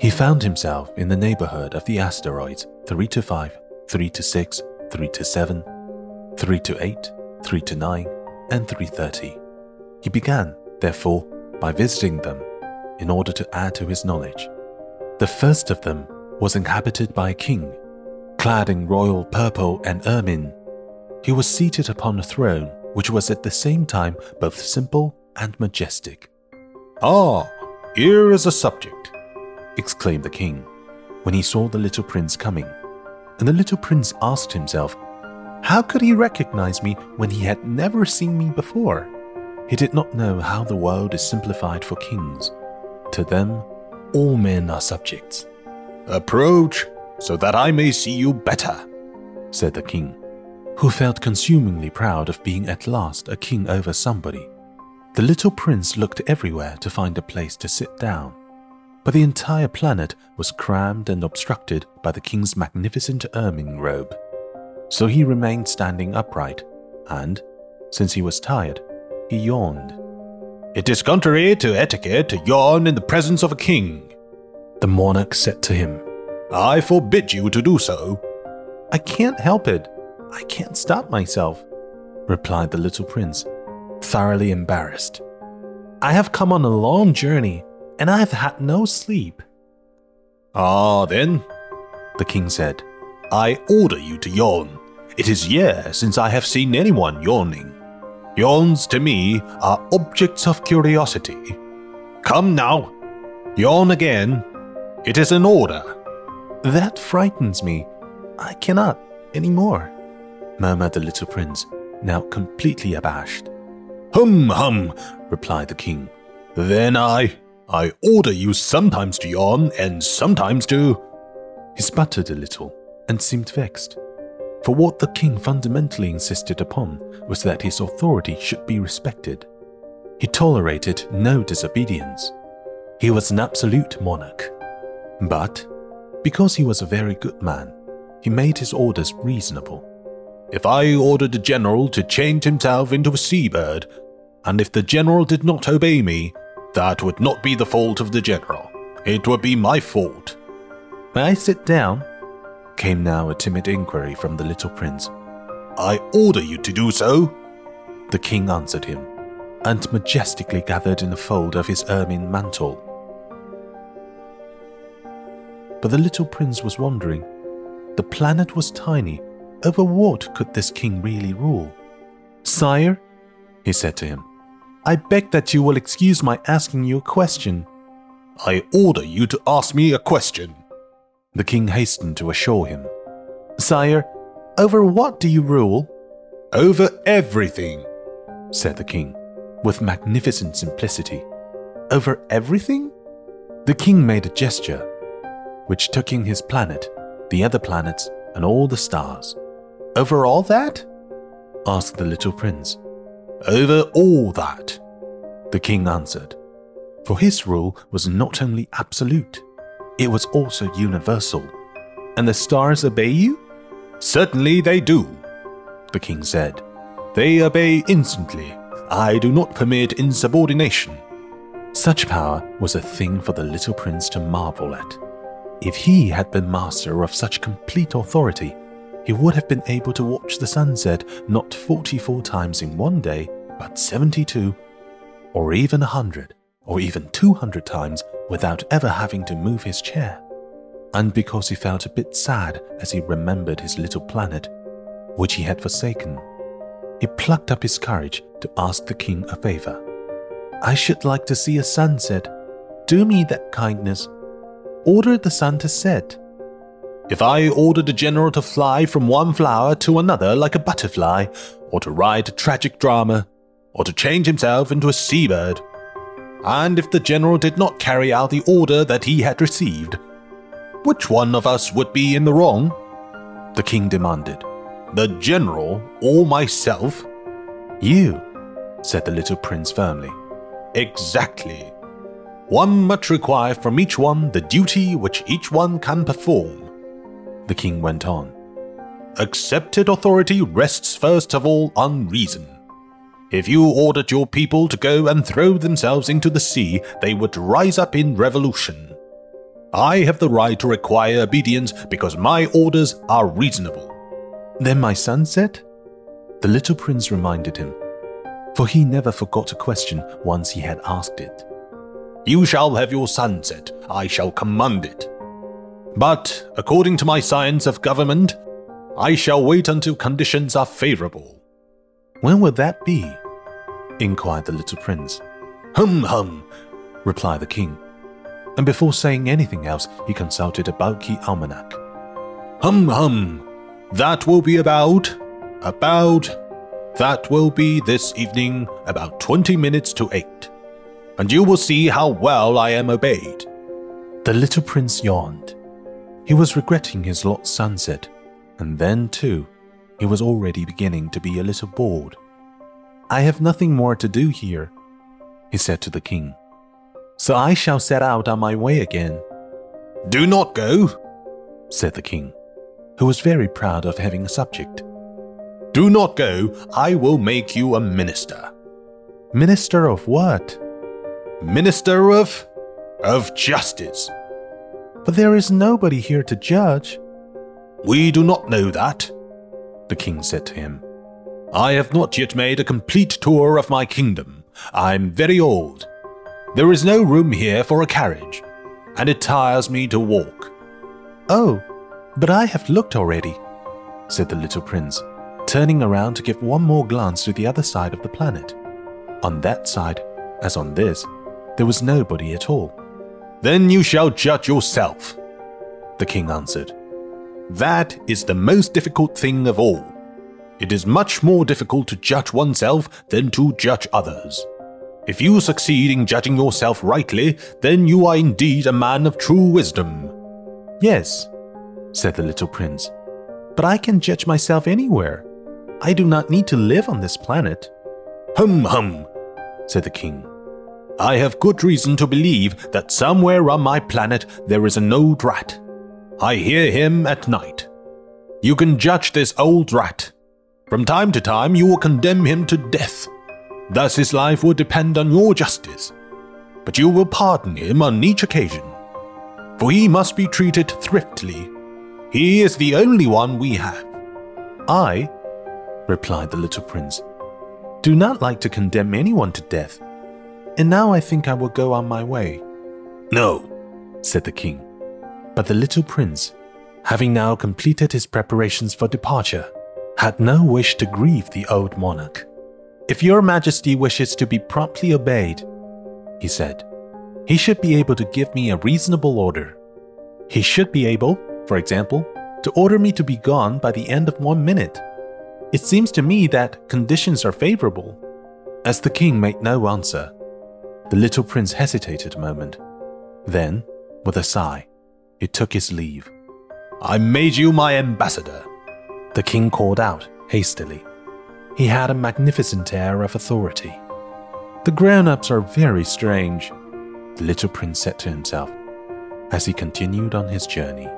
He found himself in the neighborhood of the asteroids 3 to 5, 3 to 6, 3 to 7, 3 to 8, 3 to 9, and 330. He began, therefore, by visiting them in order to add to his knowledge. The first of them was inhabited by a king, clad in royal purple and ermine. He was seated upon a throne which was at the same time both simple and majestic. Ah, here is a subject, exclaimed the king when he saw the little prince coming. And the little prince asked himself, How could he recognize me when he had never seen me before? He did not know how the world is simplified for kings. To them, all men are subjects. Approach, so that I may see you better, said the king, who felt consumingly proud of being at last a king over somebody. The little prince looked everywhere to find a place to sit down, but the entire planet was crammed and obstructed by the king's magnificent ermine robe. So he remained standing upright, and, since he was tired, he yawned. It is contrary to etiquette to yawn in the presence of a king, the monarch said to him. I forbid you to do so. I can't help it. I can't stop myself, replied the little prince, thoroughly embarrassed. I have come on a long journey, and I have had no sleep. Ah, then, the king said, I order you to yawn. It is years since I have seen anyone yawning. Yawns to me are objects of curiosity. Come now, yawn again. It is an order. That frightens me. I cannot any more, murmured the little prince, now completely abashed. Hum, hum, replied the king. Then I. I order you sometimes to yawn and sometimes to. He sputtered a little and seemed vexed for what the king fundamentally insisted upon was that his authority should be respected. He tolerated no disobedience. He was an absolute monarch. But, because he was a very good man, he made his orders reasonable. If I ordered the general to change himself into a seabird, and if the general did not obey me, that would not be the fault of the general. It would be my fault. May I sit down? came now a timid inquiry from the little prince. I order you to do so, the king answered him, and majestically gathered in a fold of his ermine mantle. But the little prince was wondering. The planet was tiny. Over what could this king really rule? Sire, he said to him, I beg that you will excuse my asking you a question. I order you to ask me a question, the king hastened to assure him. Sire, over what do you rule? Over everything, said the king, with magnificent simplicity. Over everything? The king made a gesture, which took in his planet, the other planets, and all the stars. Over all that? asked the little prince. Over all that, the king answered, for his rule was not only absolute, it was also universal. And the stars obey you? Certainly they do, the king said. They obey instantly. I do not permit insubordination. Such power was a thing for the little prince to marvel at. If he had been master of such complete authority, he would have been able to watch the sunset not 44 times in one day, but 72, or even a 100, or even 200 times without ever having to move his chair. And because he felt a bit sad as he remembered his little planet, which he had forsaken, he plucked up his courage to ask the king a favor. I should like to see a sunset. Do me that kindness. Order the sun to set. If I ordered a general to fly from one flower to another like a butterfly, or to write a tragic drama, or to change himself into a seabird, and if the general did not carry out the order that he had received, which one of us would be in the wrong? The king demanded. The general or myself? You, said the little prince firmly. Exactly. One must require from each one the duty which each one can perform. The king went on. Accepted authority rests first of all on reason. If you ordered your people to go and throw themselves into the sea, they would rise up in revolution. I have the right to require obedience because my orders are reasonable. Then my son said? The little prince reminded him, for he never forgot a question once he had asked it. You shall have your sunset, I shall command it. But, according to my science of government, I shall wait until conditions are favorable. When will that be? inquired the little prince. Hum hum, replied the king. And before saying anything else, he consulted a bulky almanac. Hum hum, that will be about, about, that will be this evening about 20 minutes to 8. And you will see how well I am obeyed. The little prince yawned. He was regretting his lost sunset, and then, too, he was already beginning to be a little bored. I have nothing more to do here, he said to the king. So I shall set out on my way again. Do not go, said the king, who was very proud of having a subject. Do not go, I will make you a minister. Minister of what? Minister of. of justice. But there is nobody here to judge. We do not know that, the king said to him. I have not yet made a complete tour of my kingdom. I'm very old. There is no room here for a carriage, and it tires me to walk. Oh, but I have looked already, said the little prince, turning around to give one more glance to the other side of the planet. On that side, as on this, there was nobody at all. Then you shall judge yourself, the king answered. That is the most difficult thing of all. It is much more difficult to judge oneself than to judge others. If you succeed in judging yourself rightly, then you are indeed a man of true wisdom. Yes, said the little prince, but I can judge myself anywhere. I do not need to live on this planet. Hum hum, said the king. I have good reason to believe that somewhere on my planet there is an old rat. I hear him at night. You can judge this old rat from time to time, you will condemn him to death. Thus, his life will depend on your justice. But you will pardon him on each occasion. For he must be treated thriftily. He is the only one we have. I, replied the little prince, do not like to condemn anyone to death. And now I think I will go on my way. No, said the king. But the little prince, having now completed his preparations for departure, had no wish to grieve the old monarch. If your majesty wishes to be promptly obeyed, he said, he should be able to give me a reasonable order. He should be able, for example, to order me to be gone by the end of one minute. It seems to me that conditions are favorable. As the king made no answer, the little prince hesitated a moment. Then, with a sigh, he took his leave. I made you my ambassador, the king called out hastily. He had a magnificent air of authority. The grown ups are very strange, the little prince said to himself as he continued on his journey.